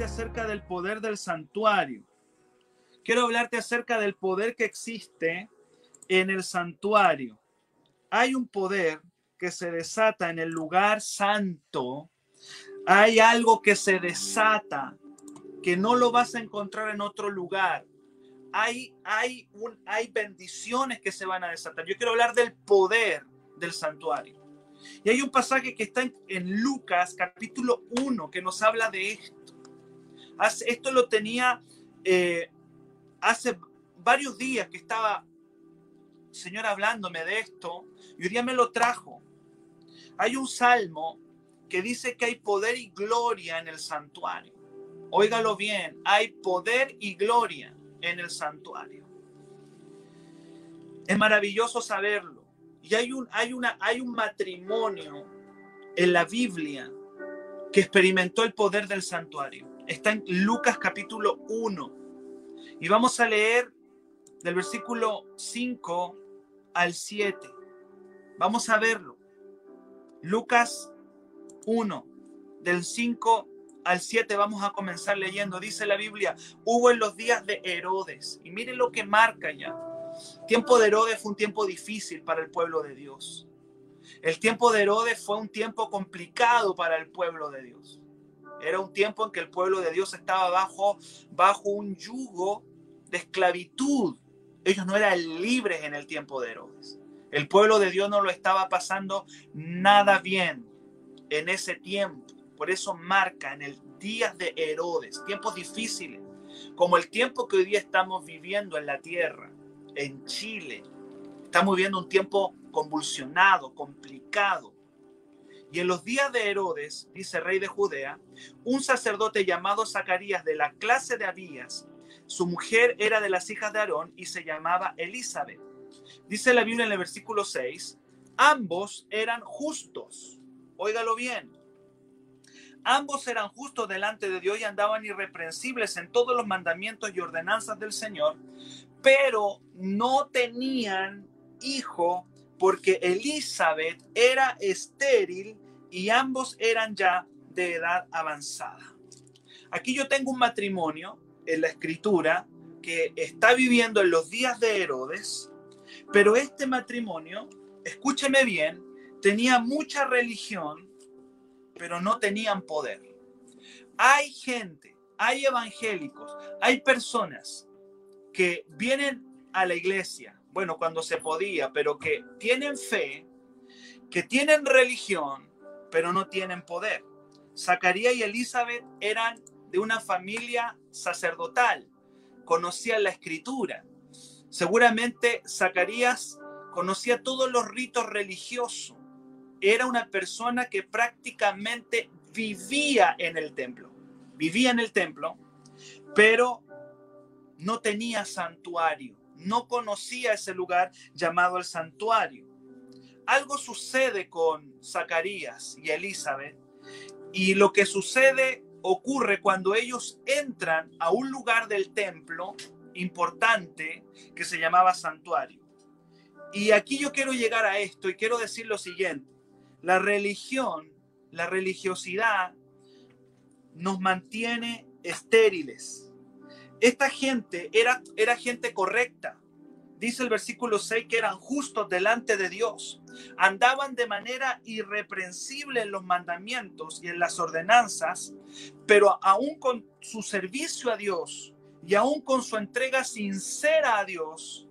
acerca del poder del santuario. Quiero hablarte acerca del poder que existe en el santuario. Hay un poder que se desata en el lugar santo. Hay algo que se desata que no lo vas a encontrar en otro lugar. Hay, hay, hay bendiciones que se van a desatar. Yo quiero hablar del poder del santuario. Y hay un pasaje que está en, Lucas capítulo 1 que nos habla de esto. Esto lo tenía eh, hace varios días que estaba Señor hablándome de esto y hoy día me lo trajo. Hay un salmo que dice que hay poder y gloria en el santuario. Óigalo bien, hay poder y gloria en el santuario. Es maravilloso saberlo. Y hay un, hay, una, hay un matrimonio en la Biblia que experimentó el poder del santuario. Está en Lucas capítulo 1. Y vamos a leer del versículo 5 al 7. Vamos a verlo. Lucas 1, del 5 al 7 vamos a comenzar leyendo. Dice la Biblia, hubo en los días de Herodes. Y miren lo que marca ya tiempo de Herodes fue un tiempo difícil para el pueblo de Dios. El tiempo de Herodes fue un tiempo complicado para el pueblo de Dios. Era un tiempo en que el pueblo de Dios estaba bajo, bajo un yugo de esclavitud. Ellos no eran libres en el tiempo de Herodes. El pueblo de Dios no lo estaba pasando nada bien en ese tiempo. Por eso marca en el día de Herodes, tiempos difíciles, como el tiempo que hoy día estamos viviendo en la tierra en Chile. Estamos viviendo un tiempo convulsionado, complicado. Y en los días de Herodes, dice rey de Judea, un sacerdote llamado Zacarías de la clase de Abías, su mujer era de las hijas de Aarón y se llamaba Elizabeth. Dice la Biblia en el versículo 6, ambos eran justos. Óigalo bien. Ambos eran justos delante de Dios y andaban irreprensibles en todos los mandamientos y ordenanzas del Señor, pero no tenían hijo porque Elizabeth era estéril y ambos eran ya de edad avanzada. Aquí yo tengo un matrimonio en la escritura que está viviendo en los días de Herodes, pero este matrimonio, escúcheme bien, tenía mucha religión, pero no tenían poder. Hay gente, hay evangélicos, hay personas que vienen a la iglesia, bueno, cuando se podía, pero que tienen fe, que tienen religión, pero no tienen poder. Zacarías y Elizabeth eran de una familia sacerdotal, conocían la escritura. Seguramente Zacarías conocía todos los ritos religiosos. Era una persona que prácticamente vivía en el templo. Vivía en el templo, pero no tenía santuario, no conocía ese lugar llamado el santuario. Algo sucede con Zacarías y Elizabeth y lo que sucede ocurre cuando ellos entran a un lugar del templo importante que se llamaba santuario. Y aquí yo quiero llegar a esto y quiero decir lo siguiente. La religión, la religiosidad nos mantiene estériles esta gente era, era gente correcta. Dice el versículo 6 que eran justos delante de Dios. Andaban de manera irreprensible en los mandamientos y en las ordenanzas, pero aún con su servicio a Dios y aún con su entrega sincera a Dios,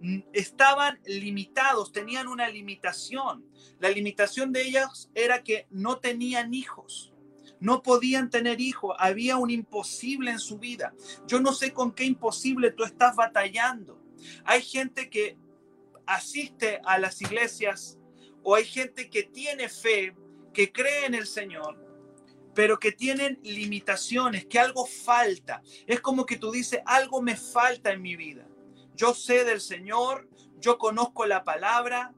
mm, estaban limitados, tenían una limitación. La limitación de ellas era que no tenían hijos no podían tener hijos, había un imposible en su vida. Yo no sé con qué imposible tú estás batallando. Hay gente que asiste a las iglesias o hay gente que tiene fe, que cree en el Señor, pero que tienen limitaciones, que algo falta. Es como que tú dices, algo me falta en mi vida. Yo sé del Señor, yo conozco la palabra,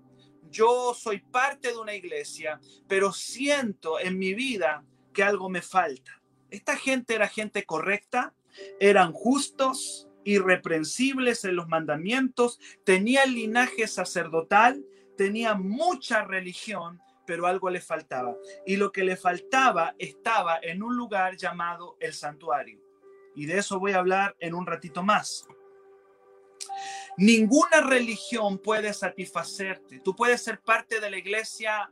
yo soy parte de una iglesia, pero siento en mi vida que algo me falta. Esta gente era gente correcta, eran justos, irreprensibles en los mandamientos, tenían linaje sacerdotal, tenían mucha religión, pero algo le faltaba. Y lo que le faltaba estaba en un lugar llamado el santuario. Y de eso voy a hablar en un ratito más. Ninguna religión puede satisfacerte. Tú puedes ser parte de la iglesia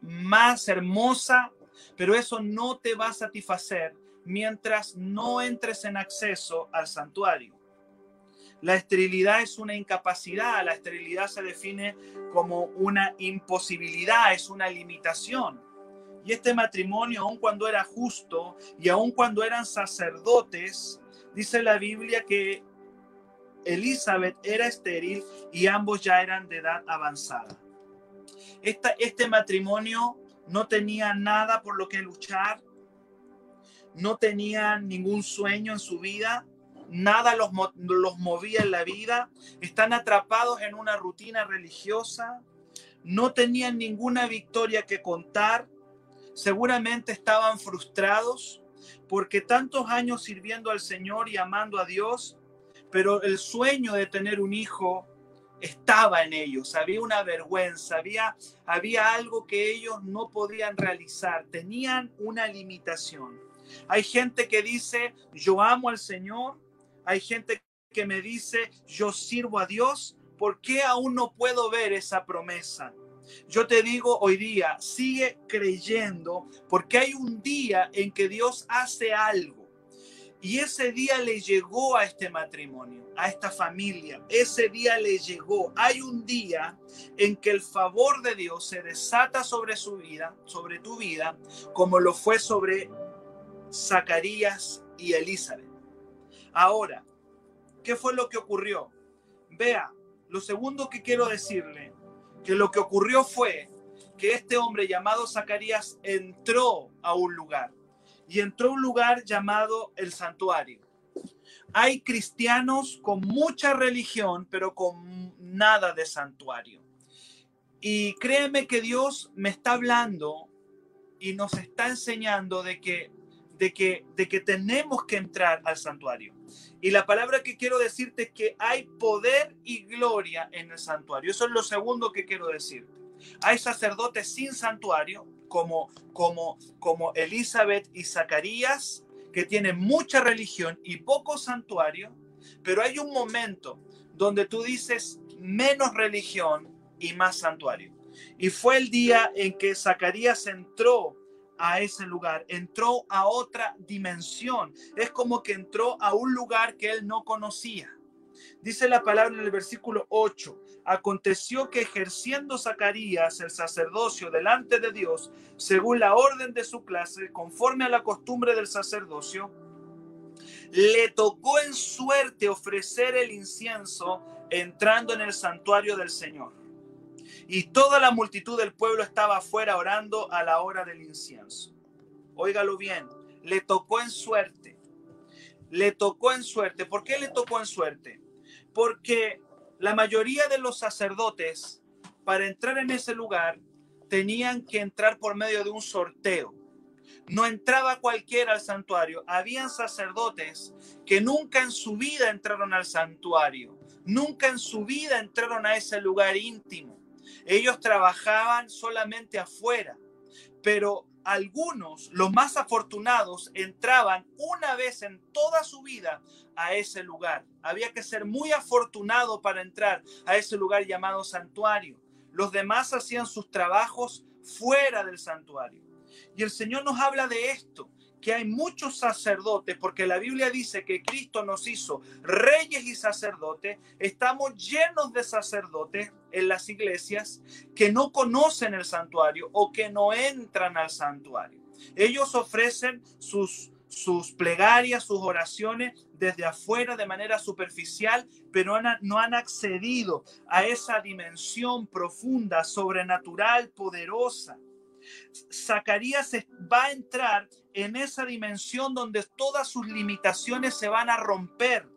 más hermosa, pero eso no te va a satisfacer mientras no entres en acceso al santuario. La esterilidad es una incapacidad, la esterilidad se define como una imposibilidad, es una limitación. Y este matrimonio, aun cuando era justo y aun cuando eran sacerdotes, dice la Biblia que Elizabeth era estéril y ambos ya eran de edad avanzada. este matrimonio no tenía nada por lo que luchar, no tenía ningún sueño en su vida, nada los, los movía en la vida, están atrapados en una rutina religiosa, no tenían ninguna victoria que contar, seguramente estaban frustrados porque tantos años sirviendo al Señor y amando a Dios, pero el sueño de tener un hijo estaba en ellos, había una vergüenza, había, había algo que ellos no podían realizar, tenían una limitación. Hay gente que dice, yo amo al Señor, hay gente que me dice, yo sirvo a Dios, ¿por qué aún no puedo ver esa promesa? Yo te digo hoy día, sigue creyendo, porque hay un día en que Dios hace algo. Y ese día le llegó a este matrimonio, a esta familia. Ese día le llegó. Hay un día en que el favor de Dios se desata sobre su vida, sobre tu vida, como lo fue sobre Zacarías y Elizabeth. Ahora, ¿qué fue lo que ocurrió? Vea, lo segundo que quiero decirle, que lo que ocurrió fue que este hombre llamado Zacarías entró a un lugar y entró a un lugar llamado el santuario. Hay cristianos con mucha religión, pero con nada de santuario. Y créeme que Dios me está hablando y nos está enseñando de que de que, de que tenemos que entrar al santuario. Y la palabra que quiero decirte es que hay poder y gloria en el santuario. Eso es lo segundo que quiero decirte. Hay sacerdotes sin santuario, como, como, como Elizabeth y Zacarías, que tienen mucha religión y poco santuario, pero hay un momento donde tú dices menos religión y más santuario. Y fue el día en que Zacarías entró a ese lugar, entró a otra dimensión. Es como que entró a un lugar que él no conocía. Dice la palabra en el versículo 8, aconteció que ejerciendo Zacarías el sacerdocio delante de Dios, según la orden de su clase, conforme a la costumbre del sacerdocio, le tocó en suerte ofrecer el incienso entrando en el santuario del Señor y toda la multitud del pueblo estaba afuera orando a la hora del incienso. Óigalo bien, le tocó en suerte. Le tocó en suerte. ¿Por qué le tocó en suerte? Porque la mayoría de los sacerdotes, para entrar en ese lugar, tenían que entrar por medio de un sorteo. No entraba cualquiera al santuario. Habían sacerdotes que nunca en su vida entraron al santuario. Nunca en su vida entraron a ese lugar íntimo. Ellos trabajaban solamente afuera, pero algunos, los más afortunados, entraban una vez en toda su vida a ese lugar. Había que ser muy afortunado para entrar a ese lugar llamado santuario. Los demás hacían sus trabajos fuera del santuario. Y el Señor nos habla de esto que hay muchos sacerdotes, porque la Biblia dice que Cristo nos hizo reyes y sacerdotes, estamos llenos de sacerdotes en las iglesias que no conocen el santuario o que no entran al santuario. Ellos ofrecen sus, sus plegarias, sus oraciones desde afuera de manera superficial, pero no han accedido a esa dimensión profunda, sobrenatural, poderosa. Zacarías va a entrar en esa dimensión donde todas sus limitaciones se van a romper.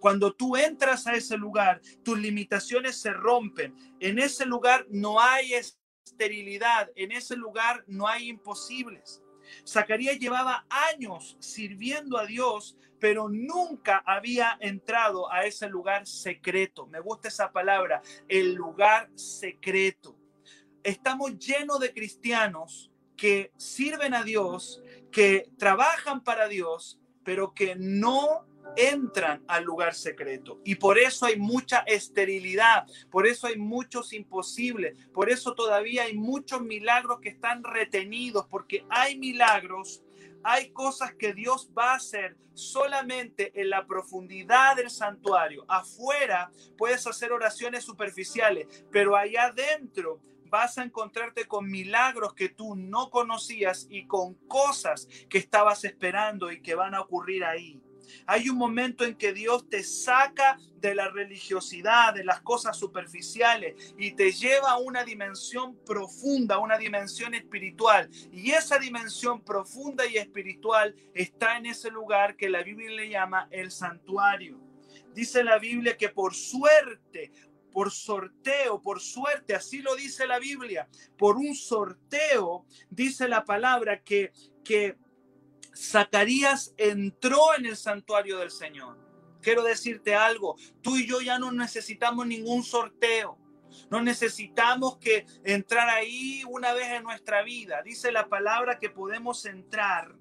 Cuando tú entras a ese lugar, tus limitaciones se rompen. En ese lugar no hay esterilidad, en ese lugar no hay imposibles. Zacarías llevaba años sirviendo a Dios, pero nunca había entrado a ese lugar secreto. Me gusta esa palabra, el lugar secreto estamos llenos de cristianos que sirven a Dios, que trabajan para Dios, pero que no entran al lugar secreto. Y por eso hay mucha esterilidad, por eso hay muchos imposibles, por eso todavía hay muchos milagros que están retenidos, porque hay milagros, hay cosas que Dios va a hacer solamente en la profundidad del santuario. Afuera puedes hacer oraciones superficiales, pero allá adentro vas a encontrarte con milagros que tú no conocías y con cosas que estabas esperando y que van a ocurrir ahí. Hay un momento en que Dios te saca de la religiosidad, de las cosas superficiales y te lleva a una dimensión profunda, una dimensión espiritual. Y esa dimensión profunda y espiritual está en ese lugar que la Biblia le llama el santuario. Dice la Biblia que por suerte, por sorteo, por suerte, así lo dice la Biblia, por un sorteo, dice la palabra que, que Zacarías entró en el santuario del Señor. Quiero decirte algo, tú y yo ya no necesitamos ningún sorteo. No necesitamos que entrar ahí una vez en nuestra vida. Dice la palabra que podemos entrar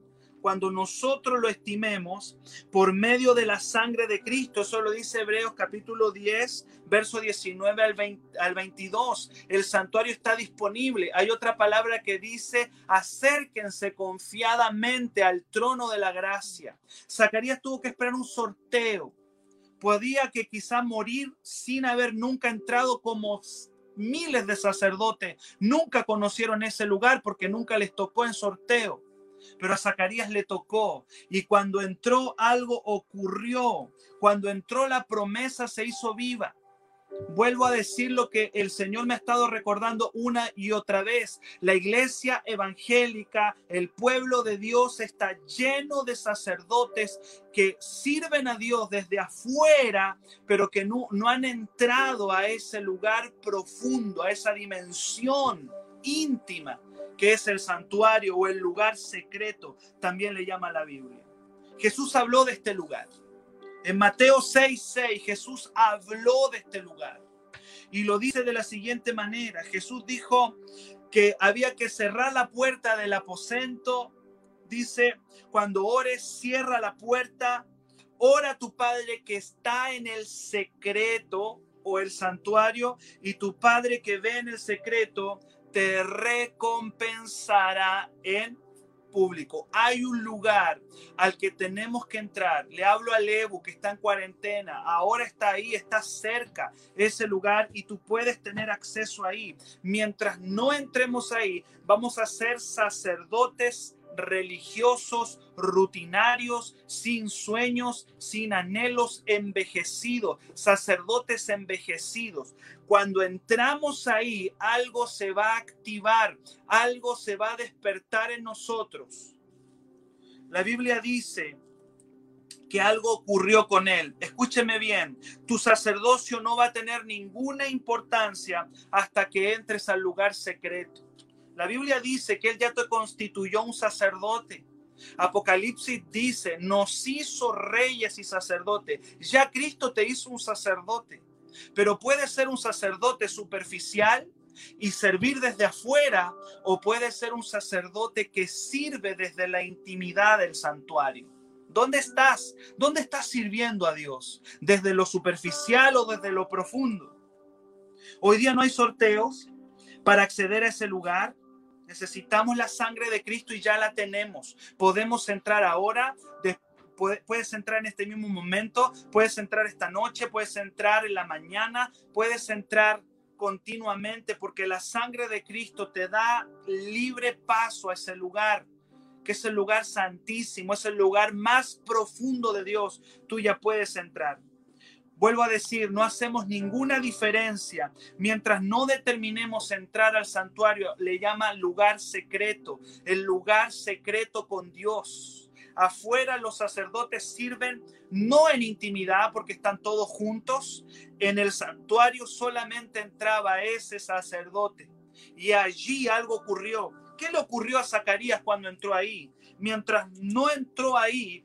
cuando nosotros lo estimemos por medio de la sangre de Cristo. Eso lo dice Hebreos capítulo 10, verso 19 al, al 22. El santuario está disponible. Hay otra palabra que dice, acérquense confiadamente al trono de la gracia. Zacarías tuvo que esperar un sorteo. Podía que quizá morir sin haber nunca entrado como miles de sacerdotes. Nunca conocieron ese lugar porque nunca les tocó en sorteo pero a Zacarías le tocó. Y cuando entró algo ocurrió. Cuando entró la promesa se hizo viva. Vuelvo a decir lo que el Señor me ha estado recordando una y otra vez. La iglesia evangélica, el pueblo de Dios está lleno de sacerdotes que sirven a Dios desde afuera, pero que no, no han entrado a ese lugar profundo, a esa dimensión íntima que es el santuario o el lugar secreto, también le llama la Biblia. Jesús habló de este lugar. En Mateo 6, 6, Jesús habló de este lugar. Y lo dice de la siguiente manera. Jesús dijo que había que cerrar la puerta del aposento. Dice, cuando ores, cierra la puerta. Ora a tu Padre que está en el secreto o el santuario y tu Padre que ve en el secreto te recompensará en público. Hay un lugar al que tenemos que entrar. Le hablo a Levo que está en cuarentena. Ahora está ahí, está cerca ese lugar y tú puedes tener acceso ahí. Mientras no entremos ahí, vamos a ser sacerdotes religiosos, rutinarios, sin sueños, sin anhelos, envejecidos, sacerdotes envejecidos. Cuando entramos ahí, algo se va a activar, algo se va a despertar en nosotros. La Biblia dice que algo ocurrió con él. Escúcheme bien, tu sacerdocio no va a tener ninguna importancia hasta que entres al lugar secreto. La Biblia dice que Él ya te constituyó un sacerdote. Apocalipsis dice, nos hizo reyes y sacerdotes. Ya Cristo te hizo un sacerdote. Pero puede ser un sacerdote superficial y servir desde afuera o puede ser un sacerdote que sirve desde la intimidad del santuario. ¿Dónde estás? ¿Dónde estás sirviendo a Dios? ¿Desde lo superficial o desde lo profundo? Hoy día no hay sorteos para acceder a ese lugar. Necesitamos la sangre de Cristo y ya la tenemos. Podemos entrar ahora, puedes entrar en este mismo momento, puedes entrar esta noche, puedes entrar en la mañana, puedes entrar continuamente porque la sangre de Cristo te da libre paso a ese lugar que es el lugar santísimo, es el lugar más profundo de Dios. Tú ya puedes entrar. Vuelvo a decir, no hacemos ninguna diferencia mientras no determinemos entrar al santuario. Le llama lugar secreto, el lugar secreto con Dios. Afuera los sacerdotes sirven no en intimidad porque están todos juntos. En el santuario solamente entraba ese sacerdote. Y allí algo ocurrió. ¿Qué le ocurrió a Zacarías cuando entró ahí? Mientras no entró ahí,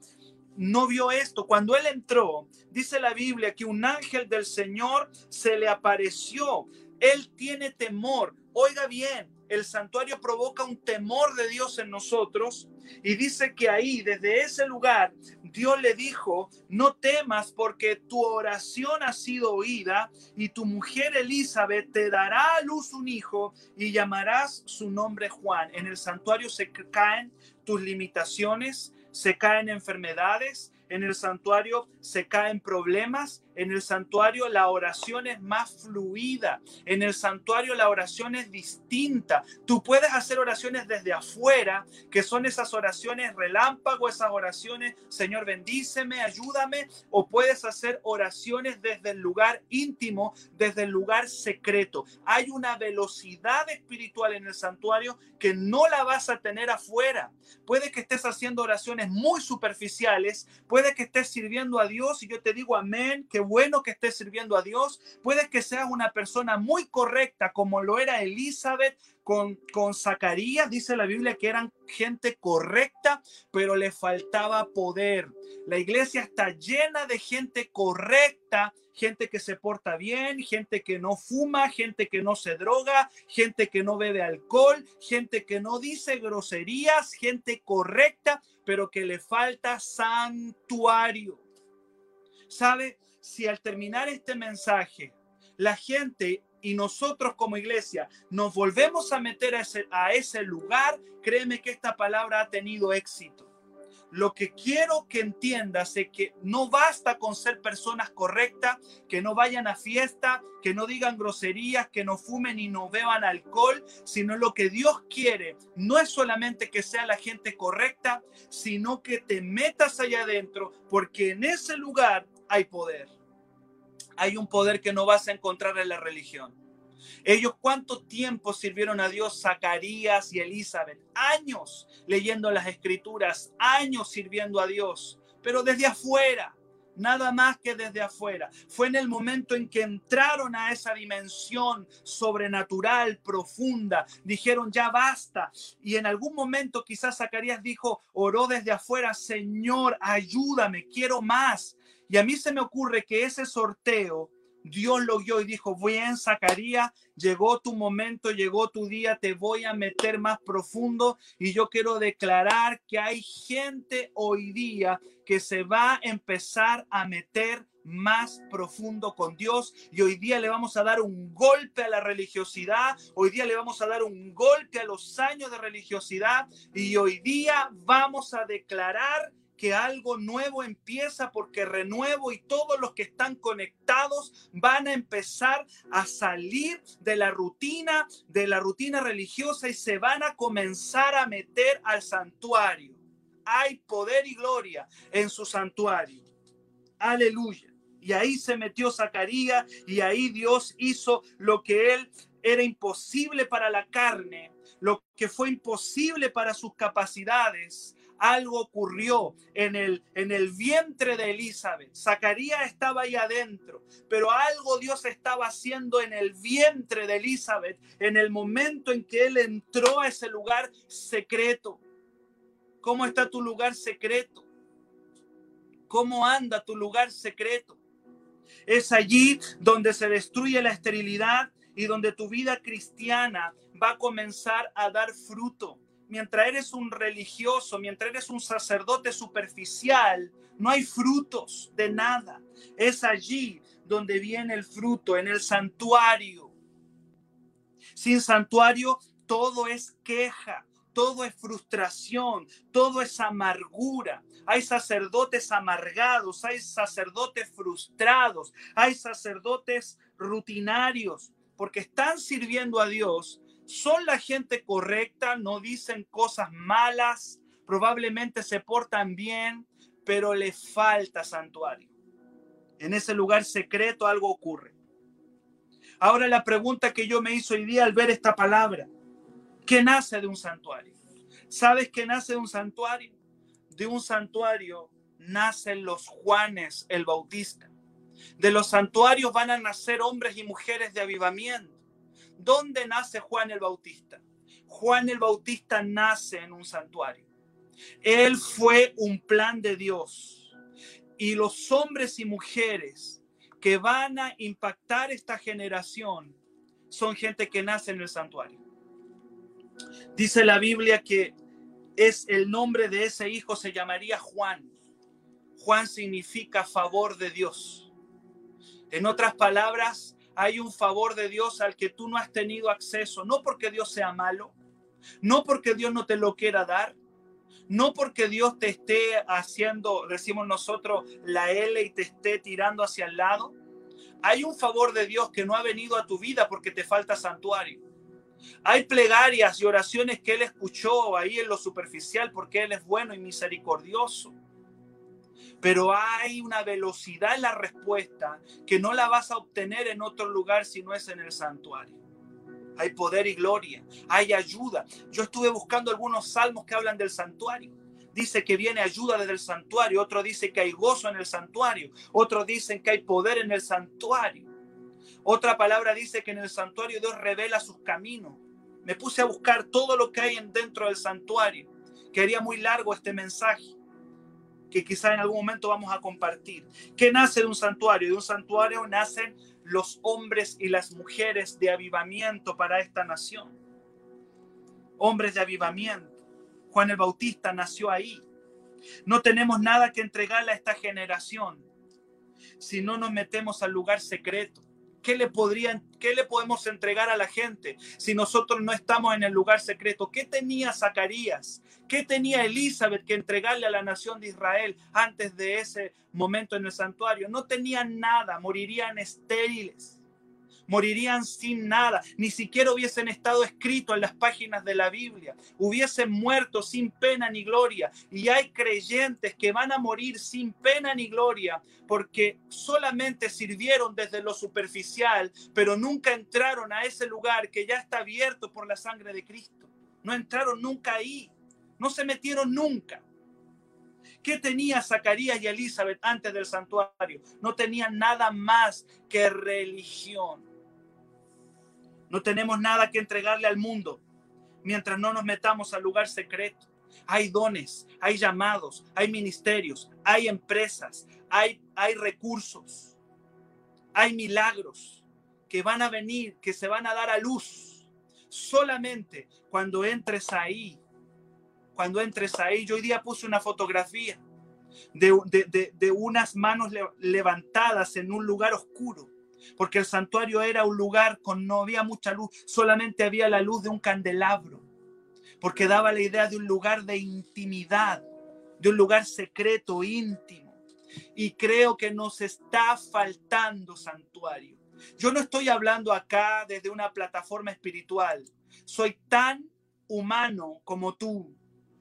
no vio esto. Cuando él entró, dice la Biblia que un ángel del Señor se le apareció. Él tiene temor. Oiga bien, el santuario provoca un temor de Dios en nosotros y dice que ahí, desde ese lugar, Dios le dijo, no temas porque tu oración ha sido oída y tu mujer Elizabeth te dará a luz un hijo y llamarás su nombre Juan. En el santuario se caen tus limitaciones, se caen enfermedades, en el santuario se caen problemas, en el santuario la oración es más fluida, en el santuario la oración es distinta. Tú puedes hacer oraciones desde afuera, que son esas oraciones relámpago, esas oraciones, Señor, bendíceme, ayúdame, o puedes hacer oraciones desde el lugar íntimo, desde el lugar secreto. Hay una velocidad espiritual en el santuario que no la vas a tener afuera. Puede que estés haciendo oraciones muy superficiales, puede que estés sirviendo a Dios y yo te digo amén, que bueno que estés sirviendo a Dios. Puede que seas una persona muy correcta, como lo era Elizabeth con, con Zacarías. Dice la Biblia que eran gente correcta, pero le faltaba poder. La iglesia está llena de gente correcta, gente que se porta bien, gente que no fuma, gente que no se droga, gente que no bebe alcohol, gente que no dice groserías, gente correcta, pero que le falta santuario. ¿Sabe? Si al terminar este mensaje, la gente y nosotros como iglesia nos volvemos a meter a ese, a ese lugar, créeme que esta palabra ha tenido éxito. Lo que quiero que entiendas es que no basta con ser personas correctas, que no vayan a fiesta, que no digan groserías, que no fumen y no beban alcohol, sino lo que Dios quiere no es solamente que sea la gente correcta, sino que te metas allá adentro, porque en ese lugar hay poder. Hay un poder que no vas a encontrar en la religión. Ellos cuánto tiempo sirvieron a Dios Zacarías y Elizabeth? Años leyendo las escrituras, años sirviendo a Dios, pero desde afuera, nada más que desde afuera. Fue en el momento en que entraron a esa dimensión sobrenatural, profunda, dijeron ya basta. Y en algún momento quizás Zacarías dijo, oró desde afuera, Señor, ayúdame, quiero más. Y a mí se me ocurre que ese sorteo, Dios lo vio y dijo, bien, Zacarías, llegó tu momento, llegó tu día, te voy a meter más profundo y yo quiero declarar que hay gente hoy día que se va a empezar a meter más profundo con Dios y hoy día le vamos a dar un golpe a la religiosidad, hoy día le vamos a dar un golpe a los años de religiosidad y hoy día vamos a declarar que algo nuevo empieza porque renuevo y todos los que están conectados van a empezar a salir de la rutina, de la rutina religiosa y se van a comenzar a meter al santuario. Hay poder y gloria en su santuario. Aleluya. Y ahí se metió Zacarías y ahí Dios hizo lo que él era imposible para la carne, lo que fue imposible para sus capacidades algo ocurrió en el, en el vientre de Elizabeth. Zacarías estaba ahí adentro, pero algo Dios estaba haciendo en el vientre de Elizabeth en el momento en que él entró a ese lugar secreto. ¿Cómo está tu lugar secreto? ¿Cómo anda tu lugar secreto? Es allí donde se destruye la esterilidad y donde tu vida cristiana va a comenzar a dar fruto mientras eres un religioso, mientras eres un sacerdote superficial, no hay frutos de nada. Es allí donde viene el fruto, en el santuario. Sin santuario, todo es queja, todo es frustración, todo es amargura. Hay sacerdotes amargados, hay sacerdotes frustrados, hay sacerdotes rutinarios, porque están sirviendo a Dios, son la gente correcta, no dicen cosas malas, probablemente se portan bien, pero le falta santuario. En ese lugar secreto algo ocurre. Ahora la pregunta que yo me hizo hoy día al ver esta palabra, ¿qué nace de un santuario? ¿Sabes qué nace de un santuario? De un santuario nacen los Juanes el Bautista. De los santuarios van a nacer hombres y mujeres de avivamiento. ¿Dónde nace Juan el Bautista? Juan el Bautista nace en un santuario. Él fue un plan de Dios. Y los hombres y mujeres que van a impactar esta generación son gente que nace en el santuario. Dice la Biblia que es el nombre de ese hijo se llamaría Juan. Juan significa favor de Dios. En otras palabras, hay un favor de Dios al que tú no has tenido acceso, no porque Dios sea malo, no porque Dios no te lo quiera dar, no porque Dios te esté haciendo, decimos nosotros, la L y te esté tirando hacia el lado. Hay un favor de Dios que no ha venido a tu vida porque te falta santuario. Hay plegarias y oraciones que Él escuchó ahí en lo superficial porque Él es bueno y misericordioso. Pero hay una velocidad en la respuesta que no la vas a obtener en otro lugar si no es en el santuario. Hay poder y gloria, hay ayuda. Yo estuve buscando algunos salmos que hablan del santuario. Dice que viene ayuda desde el santuario, otro dice que hay gozo en el santuario, otros dicen que hay poder en el santuario. Otra palabra dice que en el santuario Dios revela sus caminos. Me puse a buscar todo lo que hay dentro del santuario. Quería muy largo este mensaje que quizá en algún momento vamos a compartir. ¿Qué nace de un santuario? De un santuario nacen los hombres y las mujeres de avivamiento para esta nación. Hombres de avivamiento. Juan el Bautista nació ahí. No tenemos nada que entregarle a esta generación si no nos metemos al lugar secreto. ¿Qué le, podrían, ¿Qué le podemos entregar a la gente si nosotros no estamos en el lugar secreto? ¿Qué tenía Zacarías? ¿Qué tenía Elizabeth que entregarle a la nación de Israel antes de ese momento en el santuario? No tenían nada, morirían estériles morirían sin nada, ni siquiera hubiesen estado escritos en las páginas de la Biblia, hubiesen muerto sin pena ni gloria. Y hay creyentes que van a morir sin pena ni gloria porque solamente sirvieron desde lo superficial, pero nunca entraron a ese lugar que ya está abierto por la sangre de Cristo. No entraron nunca ahí, no se metieron nunca. ¿Qué tenía Zacarías y Elizabeth antes del santuario? No tenían nada más que religión. No tenemos nada que entregarle al mundo mientras no nos metamos al lugar secreto. Hay dones, hay llamados, hay ministerios, hay empresas, hay, hay recursos, hay milagros que van a venir, que se van a dar a luz. Solamente cuando entres ahí, cuando entres ahí, yo hoy día puse una fotografía de, de, de unas manos levantadas en un lugar oscuro porque el santuario era un lugar con no había mucha luz, solamente había la luz de un candelabro, porque daba la idea de un lugar de intimidad, de un lugar secreto, íntimo. Y creo que nos está faltando santuario. Yo no estoy hablando acá desde una plataforma espiritual. Soy tan humano como tú.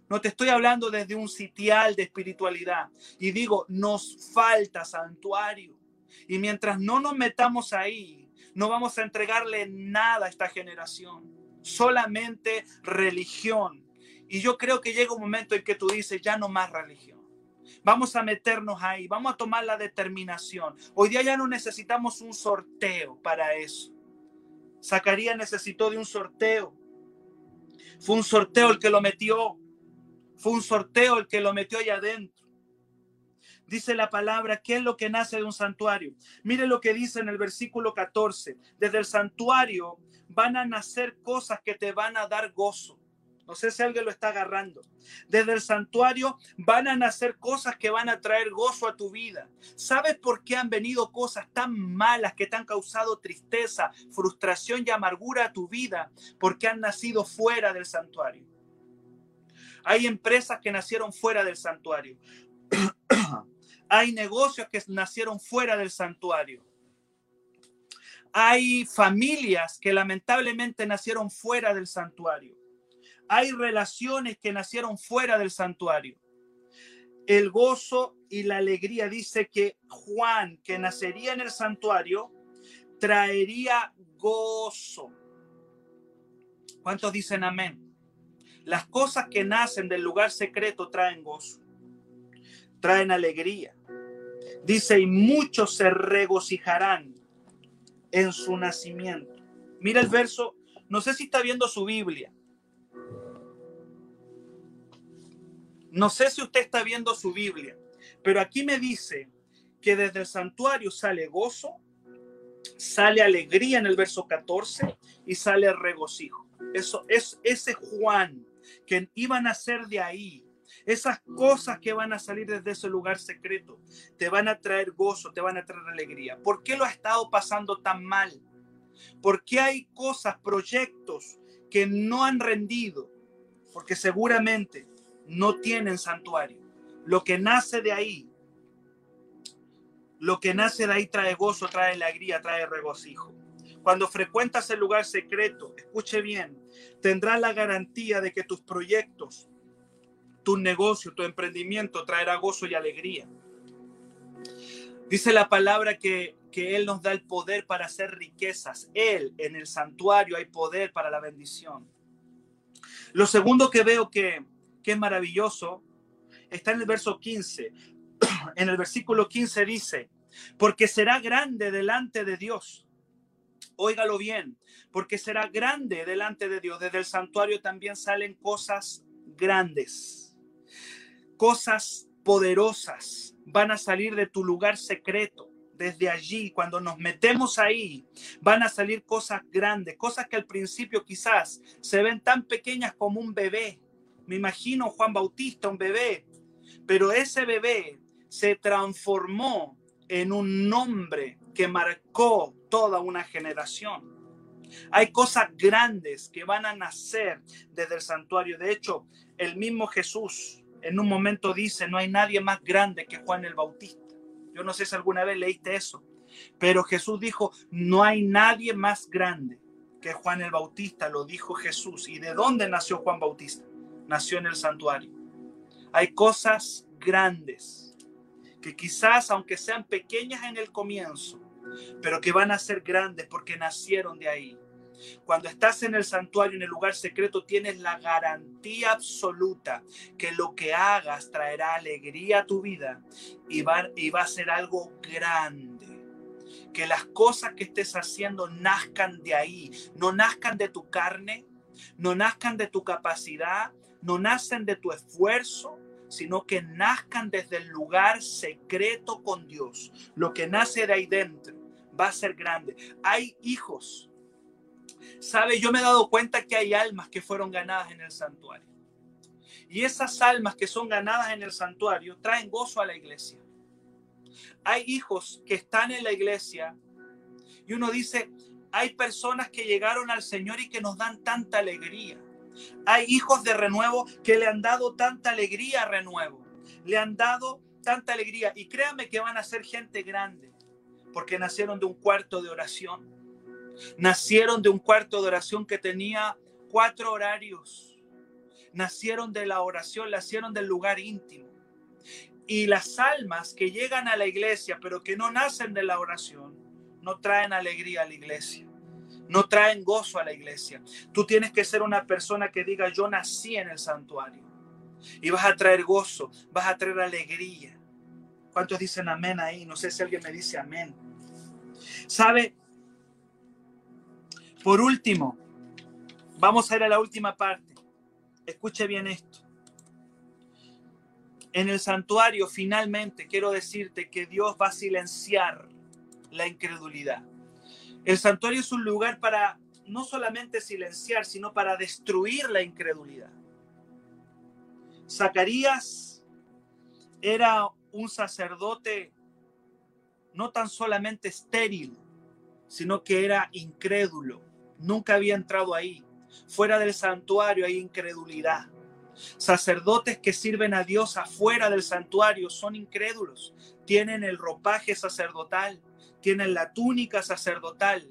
No te estoy hablando desde un sitial de espiritualidad. Y digo, nos falta santuario. Y mientras no nos metamos ahí, no vamos a entregarle nada a esta generación, solamente religión. Y yo creo que llega un momento en que tú dices, ya no más religión. Vamos a meternos ahí, vamos a tomar la determinación. Hoy día ya no necesitamos un sorteo para eso. Zacarías necesitó de un sorteo. Fue un sorteo el que lo metió. Fue un sorteo el que lo metió allá adentro dice la palabra, ¿qué es lo que nace de un santuario? Mire lo que dice en el versículo 14. Desde el santuario van a nacer cosas que te van a dar gozo. No sé si alguien lo está agarrando. Desde el santuario van a nacer cosas que van a traer gozo a tu vida. ¿Sabes por qué han venido cosas tan malas que te han causado tristeza, frustración y amargura a tu vida? Porque han nacido fuera del santuario. Hay empresas que nacieron fuera del santuario. Hay negocios que nacieron fuera del santuario. Hay familias que lamentablemente nacieron fuera del santuario. Hay relaciones que nacieron fuera del santuario. El gozo y la alegría dice que Juan, que nacería en el santuario, traería gozo. ¿Cuántos dicen amén? Las cosas que nacen del lugar secreto traen gozo, traen alegría. Dice, y muchos se regocijarán en su nacimiento. Mira el verso, no sé si está viendo su Biblia. No sé si usted está viendo su Biblia, pero aquí me dice que desde el santuario sale gozo, sale alegría en el verso 14 y sale regocijo. Eso es ese Juan que iban a ser de ahí. Esas cosas que van a salir desde ese lugar secreto te van a traer gozo, te van a traer alegría. ¿Por qué lo ha estado pasando tan mal? ¿Por qué hay cosas, proyectos que no han rendido? Porque seguramente no tienen santuario. Lo que nace de ahí, lo que nace de ahí trae gozo, trae alegría, trae regocijo. Cuando frecuentas el lugar secreto, escuche bien, tendrás la garantía de que tus proyectos, tu negocio, tu emprendimiento traerá gozo y alegría. Dice la palabra que, que Él nos da el poder para hacer riquezas. Él, en el santuario, hay poder para la bendición. Lo segundo que veo que, que es maravilloso está en el verso 15. En el versículo 15 dice, porque será grande delante de Dios Óigalo bien, porque será grande delante de Dios. Desde el santuario también salen cosas grandes, cosas poderosas. Van a salir de tu lugar secreto. Desde allí, cuando nos metemos ahí, van a salir cosas grandes, cosas que al principio quizás se ven tan pequeñas como un bebé. Me imagino Juan Bautista, un bebé, pero ese bebé se transformó en un nombre que marcó toda una generación. Hay cosas grandes que van a nacer desde el santuario. De hecho, el mismo Jesús en un momento dice, no hay nadie más grande que Juan el Bautista. Yo no sé si alguna vez leíste eso, pero Jesús dijo, no hay nadie más grande que Juan el Bautista, lo dijo Jesús. ¿Y de dónde nació Juan Bautista? Nació en el santuario. Hay cosas grandes que quizás, aunque sean pequeñas en el comienzo, pero que van a ser grandes porque nacieron de ahí. Cuando estás en el santuario, en el lugar secreto, tienes la garantía absoluta que lo que hagas traerá alegría a tu vida y va, y va a ser algo grande. Que las cosas que estés haciendo nazcan de ahí, no nazcan de tu carne, no nazcan de tu capacidad, no nacen de tu esfuerzo, sino que nazcan desde el lugar secreto con Dios. Lo que nace de ahí dentro va a ser grande. Hay hijos. Sabe, yo me he dado cuenta que hay almas que fueron ganadas en el santuario. Y esas almas que son ganadas en el santuario traen gozo a la iglesia. Hay hijos que están en la iglesia y uno dice, hay personas que llegaron al Señor y que nos dan tanta alegría. Hay hijos de renuevo que le han dado tanta alegría a renuevo. Le han dado tanta alegría. Y créanme que van a ser gente grande porque nacieron de un cuarto de oración. Nacieron de un cuarto de oración que tenía cuatro horarios. Nacieron de la oración, nacieron del lugar íntimo. Y las almas que llegan a la iglesia, pero que no nacen de la oración, no traen alegría a la iglesia. No traen gozo a la iglesia. Tú tienes que ser una persona que diga, yo nací en el santuario. Y vas a traer gozo, vas a traer alegría. ¿Cuántos dicen amén ahí? No sé si alguien me dice amén. ¿Sabe? Por último, vamos a ir a la última parte. Escuche bien esto. En el santuario, finalmente, quiero decirte que Dios va a silenciar la incredulidad. El santuario es un lugar para no solamente silenciar, sino para destruir la incredulidad. Zacarías era un sacerdote no tan solamente estéril, sino que era incrédulo. Nunca había entrado ahí. Fuera del santuario hay incredulidad. Sacerdotes que sirven a Dios afuera del santuario son incrédulos. Tienen el ropaje sacerdotal, tienen la túnica sacerdotal,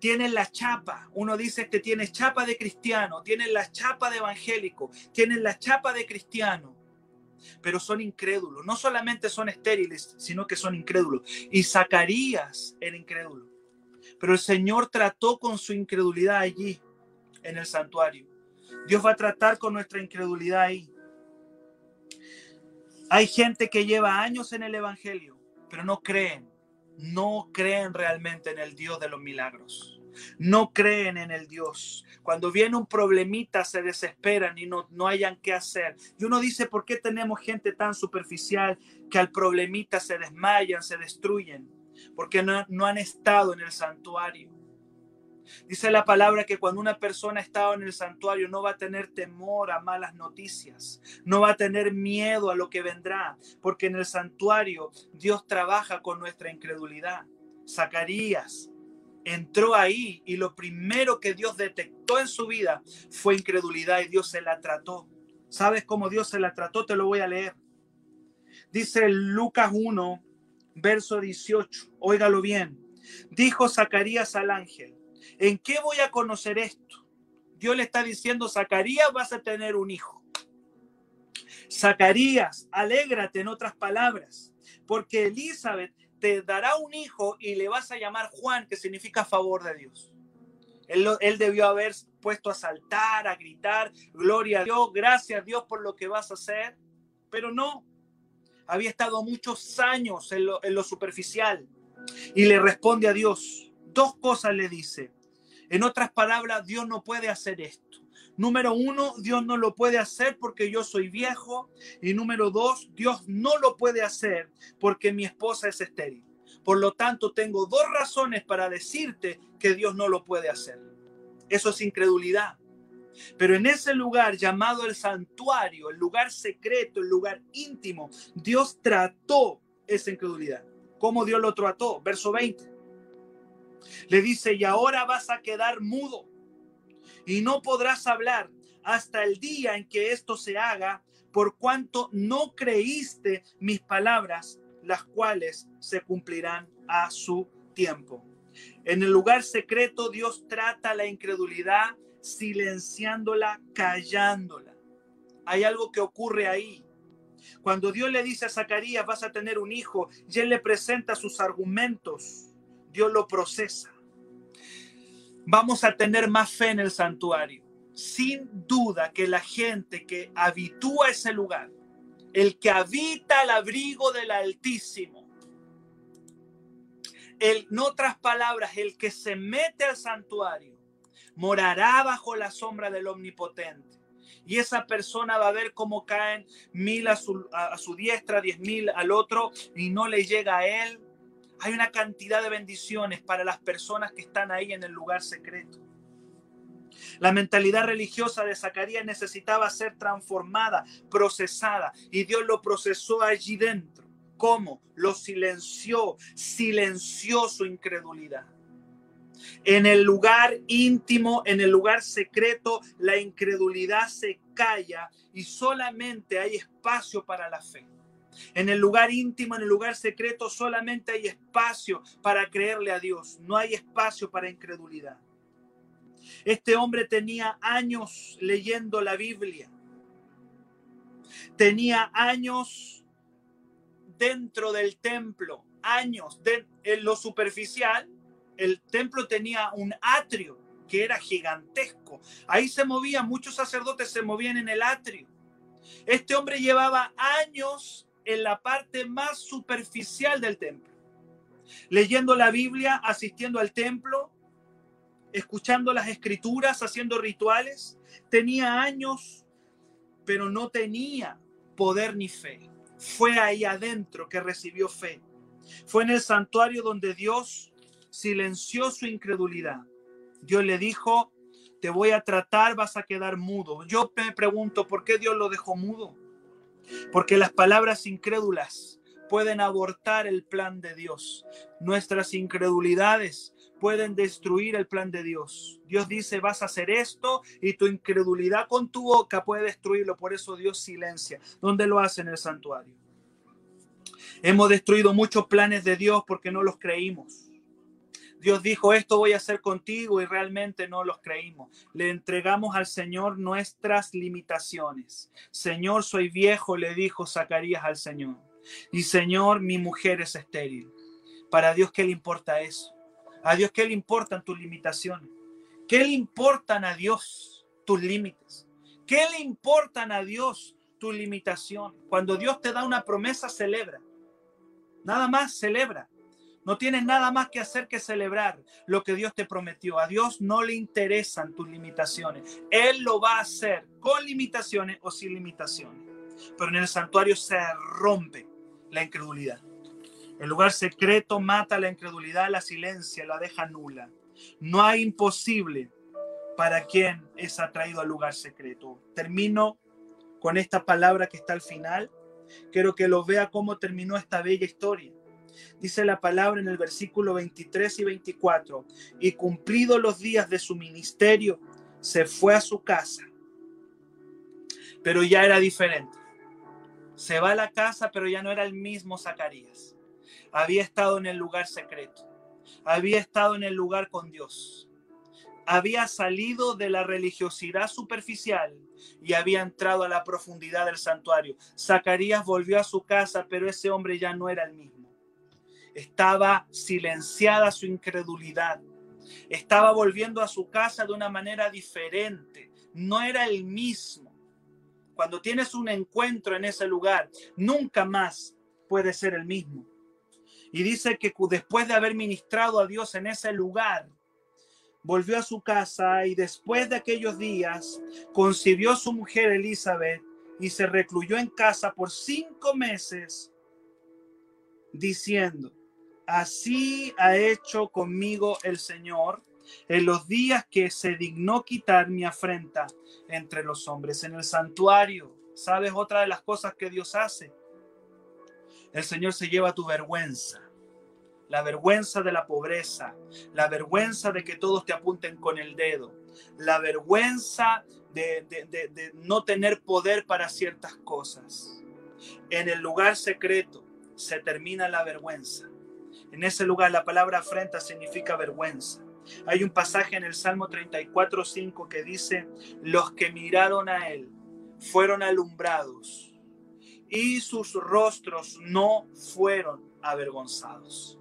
tienen la chapa. Uno dice que tiene chapa de cristiano, tienen la chapa de evangélico, tienen la chapa de cristiano pero son incrédulos. No solamente son estériles, sino que son incrédulos. Y Zacarías era incrédulo. Pero el Señor trató con su incredulidad allí, en el santuario. Dios va a tratar con nuestra incredulidad ahí. Hay gente que lleva años en el Evangelio, pero no creen, no creen realmente en el Dios de los milagros no creen en el Dios. Cuando viene un problemita se desesperan y no, no hayan qué hacer. Y uno dice, ¿por qué tenemos gente tan superficial que al problemita se desmayan, se destruyen? Porque no, han estado en el santuario. Dice la palabra que cuando una persona ha estado en el santuario no va a tener temor a malas noticias, no va a tener miedo a lo que vendrá, porque en el santuario Dios trabaja con nuestra incredulidad. Zacarías entró ahí y lo primero que Dios detectó en su vida fue incredulidad y Dios se la trató. ¿Sabes cómo Dios se la trató? Te lo voy a leer. Dice Lucas 1, verso 18. Óigalo bien. Dijo Zacarías al ángel, ¿en qué voy a conocer esto? Dios le está diciendo, Zacarías, vas a tener un hijo. Zacarías, alégrate en otras palabras, porque Elizabeth te dará un hijo y le vas a llamar Juan, que significa favor de Dios. Él, él, debió haber puesto a saltar, a gritar, gloria a Dios, gracias a Dios por lo que vas a hacer, pero no. Había estado muchos años en lo, superficial y le responde a Dios. Dos cosas le dice. En otras palabras, Dios no puede hacer esto. Número uno, Dios no lo puede hacer porque yo soy viejo. Y número dos, Dios no lo puede hacer porque mi esposa es estéril. Por lo tanto, tengo dos razones para decirte que Dios no lo puede hacer. Eso es incredulidad. Pero en ese lugar llamado el santuario, el lugar secreto, el lugar íntimo, Dios trató esa incredulidad. ¿Cómo Dios lo trató? Verso 20. Le dice, y ahora vas a quedar mudo y no podrás hablar hasta el día en que esto se haga, por cuanto no creíste mis palabras, las cuales se cumplirán a su tiempo. En el lugar secreto Dios trata la incredulidad silenciándola, callándola. Hay algo que ocurre ahí. Cuando Dios le dice a Zacarías, vas a tener un hijo, y él le presenta sus argumentos, Dios lo procesa vamos a tener más fe en el santuario. Sin duda que la gente que habitúa ese lugar, el que habita al abrigo del Altísimo, el, en otras palabras, el que se mete al santuario, morará bajo la sombra del Omnipotente. Y esa persona va a ver cómo caen mil a su, a su diestra, diez mil al otro, y no le llega a él hay una cantidad de bendiciones para las personas que están ahí en el lugar secreto. La mentalidad religiosa de Zacarías necesitaba ser transformada, procesada, y Dios lo procesó allí dentro. ¿Cómo? Lo silenció, silenció su incredulidad. En el lugar íntimo, en el lugar secreto, la incredulidad se calla y solamente hay espacio para la fe. En el lugar íntimo, en el lugar secreto, solamente hay espacio para creerle a Dios. No hay espacio para incredulidad. Este hombre tenía años leyendo la Biblia. Tenía años dentro del templo, años en lo superficial. El templo tenía un atrio que era gigantesco. Ahí se movían, muchos sacerdotes se movían en el atrio. Este hombre llevaba años en la parte más superficial del templo, leyendo la Biblia, asistiendo al templo, escuchando las escrituras, haciendo rituales. Tenía años, pero no tenía poder ni fe. Fue ahí adentro que recibió fe. Fue en el santuario donde Dios silenció su incredulidad. Dios le dijo, te voy a tratar, vas a quedar mudo. Yo me pregunto, ¿por qué Dios lo dejó mudo? Porque las palabras incrédulas pueden abortar el plan de Dios. Nuestras incredulidades pueden destruir el plan de Dios. Dios dice, vas a hacer esto y tu incredulidad con tu boca puede destruirlo. Por eso Dios silencia. ¿Dónde lo hace en el santuario? Hemos destruido muchos planes de Dios porque no los creímos. Dios dijo, esto voy a hacer contigo y realmente no los creímos. Le entregamos al Señor nuestras limitaciones. Señor, soy viejo, le dijo Zacarías al Señor. Y Señor, mi mujer es estéril. Para Dios, ¿qué le importa eso? A Dios, ¿qué le importan tus limitaciones? ¿Qué le importan a Dios tus límites? ¿Qué le importan a Dios tus limitaciones? Cuando Dios te da una promesa, celebra. Nada más celebra. No tienes nada más que hacer que celebrar lo que Dios te prometió. A Dios no le interesan tus limitaciones. Él lo va a hacer con limitaciones o sin limitaciones. Pero en el santuario se rompe la incredulidad. El lugar secreto mata la incredulidad, la silencia, la deja nula. No hay imposible para quien es atraído al lugar secreto. Termino con esta palabra que está al final. Quiero que lo vea cómo terminó esta bella historia. Dice la palabra en el versículo 23 y 24, y cumplidos los días de su ministerio, se fue a su casa. Pero ya era diferente. Se va a la casa, pero ya no era el mismo Zacarías. Había estado en el lugar secreto. Había estado en el lugar con Dios. Había salido de la religiosidad superficial y había entrado a la profundidad del santuario. Zacarías volvió a su casa, pero ese hombre ya no era el mismo. Estaba silenciada su incredulidad. Estaba volviendo a su casa de una manera diferente. No era el mismo. Cuando tienes un encuentro en ese lugar, nunca más puede ser el mismo. Y dice que después de haber ministrado a Dios en ese lugar, volvió a su casa y después de aquellos días concibió su mujer Elizabeth y se recluyó en casa por cinco meses, diciendo, así ha hecho conmigo el Señor en los días que se dignó quitar mi afrenta entre los hombres en el santuario. ¿Sabes otra de las cosas que Dios hace? El Señor se lleva tu vergüenza, la vergüenza de la pobreza, la vergüenza de que todos te apunten con el dedo, la vergüenza de, no tener poder para ciertas cosas. En el lugar secreto se termina la vergüenza en ese lugar la palabra afrenta significa vergüenza. Hay un pasaje en el Salmo 34.5 que dice, los que miraron a él fueron alumbrados y sus rostros no fueron avergonzados.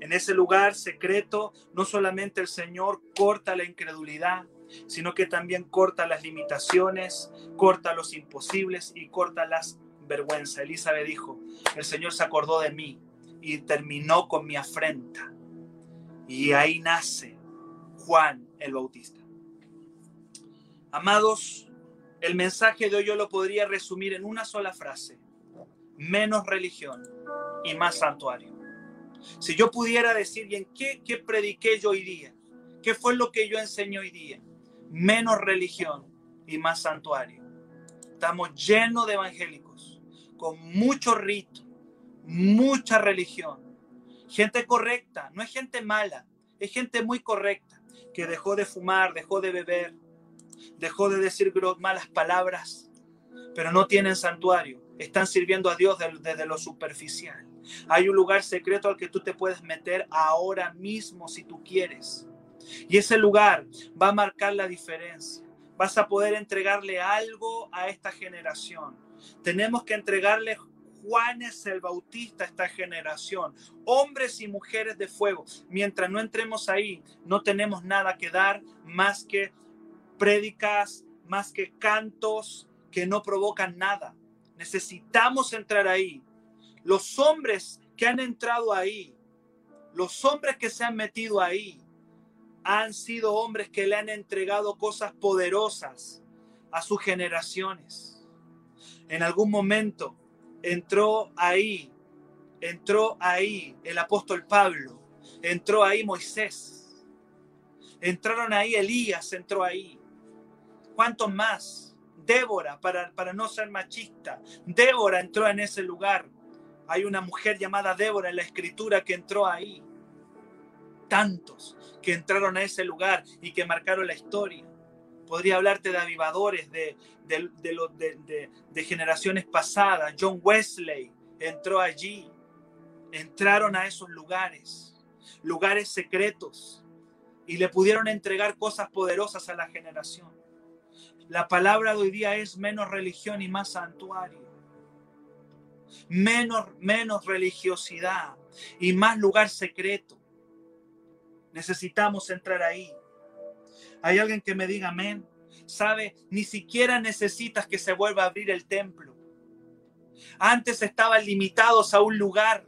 En ese lugar secreto, no solamente el Señor corta la incredulidad, sino que también corta las limitaciones, corta los imposibles y corta las vergüenzas. Elizabeth dijo, el Señor se acordó de mí y terminó con mi afrenta. Y ahí nace Juan el Bautista. Amados, el mensaje de hoy yo lo podría resumir en una sola frase. Menos religión y más santuario. Si yo pudiera decir, ¿y en qué, qué prediqué yo hoy día? ¿Qué fue lo que yo enseñé hoy día? Menos religión y más santuario. Estamos llenos de evangélicos, con mucho rito, mucha religión. Gente correcta, no es gente mala, es gente muy correcta, que dejó de fumar, dejó de beber, dejó de decir malas palabras, pero no tienen santuario, están sirviendo a Dios desde lo superficial. Hay un lugar secreto al que tú te puedes meter ahora mismo si tú quieres. Y ese lugar va a marcar la diferencia. Vas a poder entregarle algo a esta generación. Tenemos que entregarle Juanes el Bautista esta generación, hombres y mujeres de fuego. Mientras no entremos ahí, no tenemos nada que dar más que prédicas, más que cantos que no provocan nada. Necesitamos entrar ahí. Los hombres que han entrado ahí, los hombres que se han metido ahí, han sido hombres que le han entregado cosas poderosas a sus generaciones. En algún momento entró ahí, entró ahí el apóstol Pablo, entró ahí Moisés, entraron ahí Elías, entró ahí. ¿Cuántos más? Débora, para, para no ser machista, Débora entró en ese lugar. Hay una mujer llamada Débora en la escritura que entró ahí. Tantos que entraron a ese lugar y que marcaron la historia. Podría hablarte de avivadores de, de, de, generaciones pasadas. John Wesley entró allí. Entraron a esos lugares, lugares secretos, y le pudieron entregar cosas poderosas a la generación. La palabra de hoy día es menos religión y más santuario. Menos, menos religiosidad y más lugar secreto. Necesitamos entrar ahí. Hay alguien que me diga amén. Sabe, ni siquiera necesitas que se vuelva a abrir el templo. Antes estaban limitados a un lugar.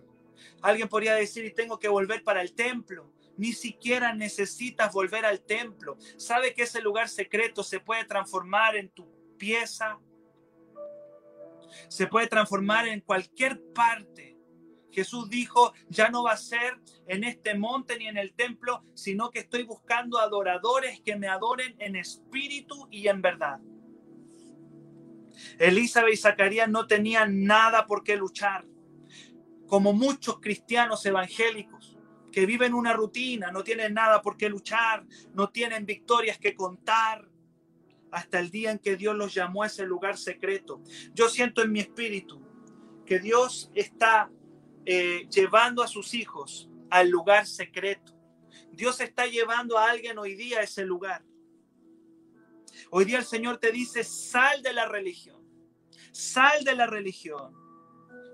Alguien podría decir, y tengo que volver para el templo. Ni siquiera necesitas volver al templo. Sabe que ese lugar secreto se puede transformar en tu pieza. Se puede transformar en cualquier parte Jesús dijo, ya no va a ser en este monte ni en el templo, sino que estoy buscando adoradores que me adoren en espíritu y en verdad. Elizabeth y Zacarías no tenían nada por qué luchar, como muchos cristianos evangélicos que viven una rutina, no tienen nada por qué luchar, no tienen victorias que contar, hasta el día en que Dios los llamó a ese lugar secreto. Yo siento en mi espíritu que Dios está eh, llevando a sus hijos al lugar secreto. Dios está llevando a alguien hoy día a ese lugar. Hoy día el Señor te dice, sal de la religión, sal de la religión.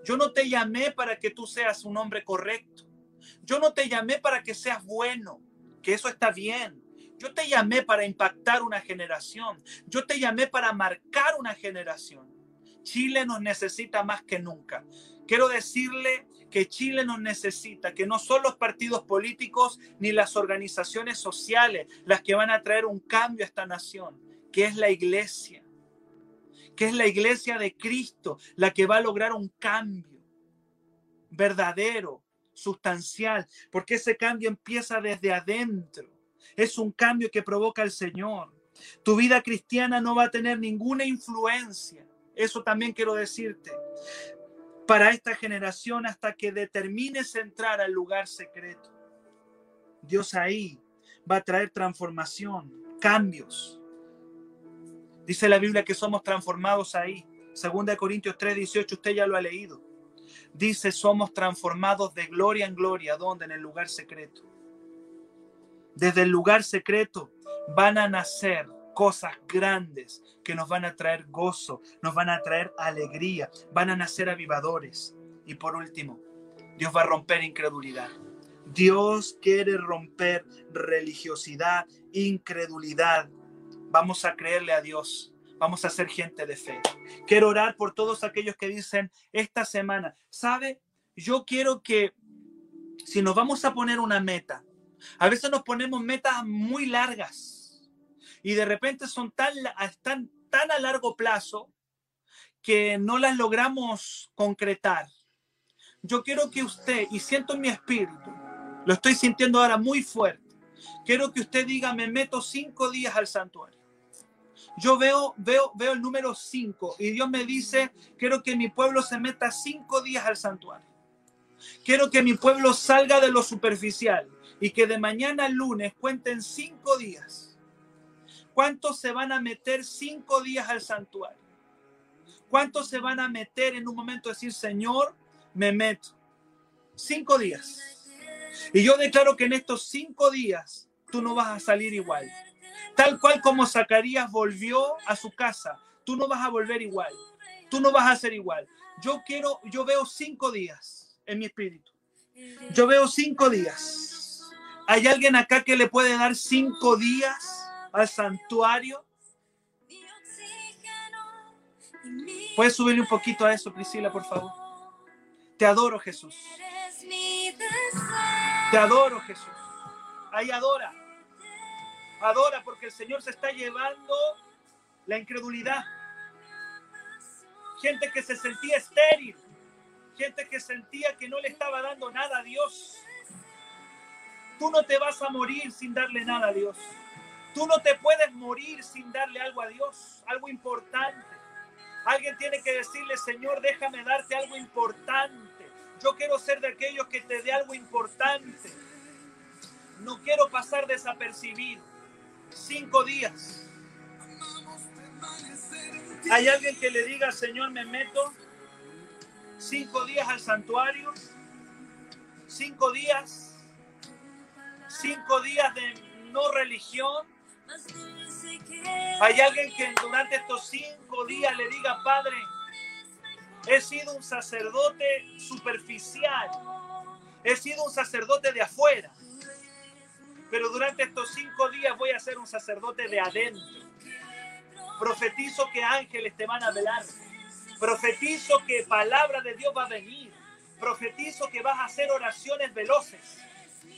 Yo no te llamé para que tú seas un hombre correcto. Yo no te llamé para que seas bueno, que eso está bien. Yo te llamé para impactar una generación. Yo te llamé para marcar una generación. Chile nos necesita más que nunca. Quiero decirle que Chile nos necesita, que no son los partidos políticos ni las organizaciones sociales las que van a traer un cambio a esta nación, que es la iglesia, que es la iglesia de Cristo la que va a lograr un cambio verdadero, sustancial, porque ese cambio empieza desde adentro. Es un cambio que provoca el Señor. Tu vida cristiana no va a tener ninguna influencia. Eso también quiero decirte. Para esta generación hasta que determines entrar al lugar secreto. Dios ahí va a traer transformación, cambios. Dice la Biblia que somos transformados ahí. Segunda de Corintios 3, 18, usted ya lo ha leído. Dice, somos transformados de gloria en gloria. ¿Dónde? En el lugar secreto. Desde el lugar secreto van a nacer cosas grandes que nos van a traer gozo, nos van a traer alegría, van a nacer avivadores. Y por último, Dios va a romper incredulidad. Dios quiere romper religiosidad, incredulidad. Vamos a creerle a Dios. Vamos a ser gente de fe. Quiero orar por todos aquellos que dicen esta semana, ¿sabe? Yo quiero que si nos vamos a poner una meta, a veces nos ponemos metas muy largas y de repente son tan, tan, tan a largo plazo que no las logramos concretar. Yo quiero que usted, y siento en mi espíritu, lo estoy sintiendo ahora muy fuerte, quiero que usted diga, me meto cinco días al santuario. Yo veo, veo, veo el número cinco y Dios me dice, quiero que mi pueblo se meta cinco días al santuario. Quiero que mi pueblo salga de lo superficial y que de mañana al lunes cuenten cinco días. ¿Cuántos se van a meter cinco días al santuario? ¿Cuántos se van a meter en un momento decir, Señor, me meto? Cinco días. Y yo declaro que en estos cinco días tú no vas a salir igual. Tal cual como Zacarías volvió a su casa, tú no vas a volver igual. Tú no vas a ser igual. Yo quiero, yo veo cinco días en mi espíritu. Yo veo cinco días ¿Hay alguien acá que le puede dar cinco días al santuario? ¿Puedes subirle un poquito a eso, Priscila, por favor? Te adoro, Jesús. Te adoro, Jesús. Ahí adora. Adora porque el Señor se está llevando la incredulidad. Gente que se sentía estéril. Gente que sentía que no le estaba dando nada a Dios. Tú no te vas a morir sin darle nada a Dios. Tú no te puedes morir sin darle algo a Dios, algo importante. Alguien tiene que decirle, Señor, déjame darte algo importante. Yo quiero ser de aquellos que te dé algo importante. No quiero pasar desapercibido. Cinco días. Hay alguien que le diga, Señor, me meto cinco días al santuario. Cinco días cinco días de no religión. Hay alguien que durante estos cinco días le diga, Padre, he sido un sacerdote superficial, he sido un sacerdote de afuera, pero durante estos cinco días voy a ser un sacerdote de adentro. Profetizo que ángeles te van a velar. Profetizo que palabra de Dios va a venir. Profetizo que vas a hacer oraciones veloces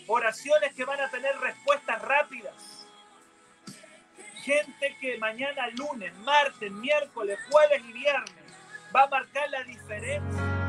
oraciones que van a tener respuestas rápidas. Gente que mañana, lunes, martes, miércoles, jueves y viernes va a marcar la diferencia.